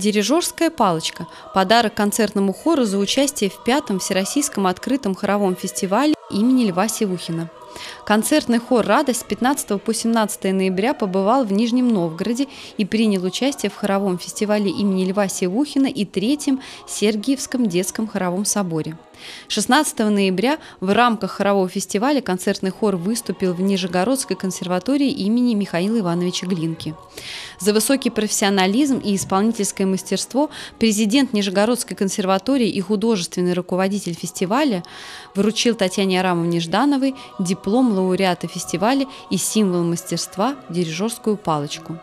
Дирижерская палочка – подарок концертному хору за участие в пятом Всероссийском открытом хоровом фестивале имени Льва Севухина. Концертный хор «Радость» с 15 по 17 ноября побывал в Нижнем Новгороде и принял участие в хоровом фестивале имени Льва Севухина и третьем Сергиевском детском хоровом соборе. 16 ноября в рамках хорового фестиваля концертный хор выступил в Нижегородской консерватории имени Михаила Ивановича Глинки. За высокий профессионализм и исполнительское мастерство президент Нижегородской консерватории и художественный руководитель фестиваля вручил Татьяне Арамовне Ждановой диплом лауреата фестиваля и символ мастерства – дирижерскую палочку.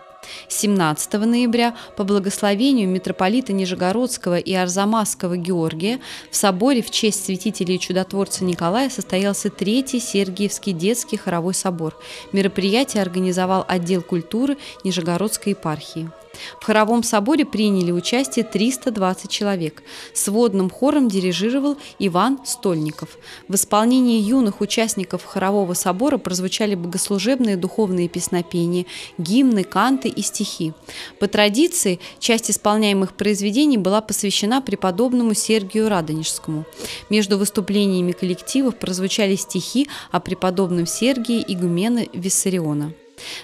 17 ноября по благословению митрополита Нижегородского и Арзамасского Георгия в соборе в честь святителя и чудотворца Николая состоялся Третий Сергиевский детский хоровой собор. Мероприятие организовал отдел культуры Нижегородской епархии. В хоровом соборе приняли участие 320 человек. Сводным хором дирижировал Иван Стольников. В исполнении юных участников хорового собора прозвучали богослужебные духовные песнопения, гимны, канты и стихи. По традиции, часть исполняемых произведений была посвящена преподобному Сергию Радонежскому. Между выступлениями коллективов прозвучали стихи о преподобном Сергии игумена Виссариона.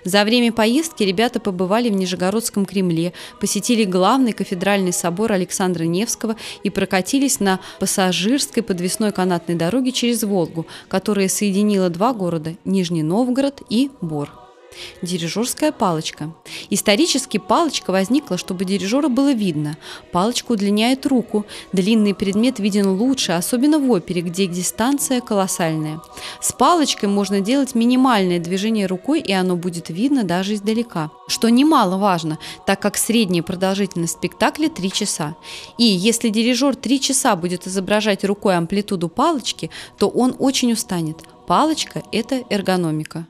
За время поездки ребята побывали в Нижегородском Кремле, посетили главный кафедральный собор Александра Невского и прокатились на пассажирской подвесной канатной дороге через Волгу, которая соединила два города – Нижний Новгород и Бор. Дирижерская палочка. Исторически палочка возникла, чтобы дирижера было видно. Палочка удлиняет руку. Длинный предмет виден лучше, особенно в опере, где дистанция колоссальная. С палочкой можно делать минимальное движение рукой, и оно будет видно даже издалека. Что немаловажно, так как средняя продолжительность спектакля 3 часа. И если дирижер 3 часа будет изображать рукой амплитуду палочки, то он очень устанет. Палочка – это эргономика.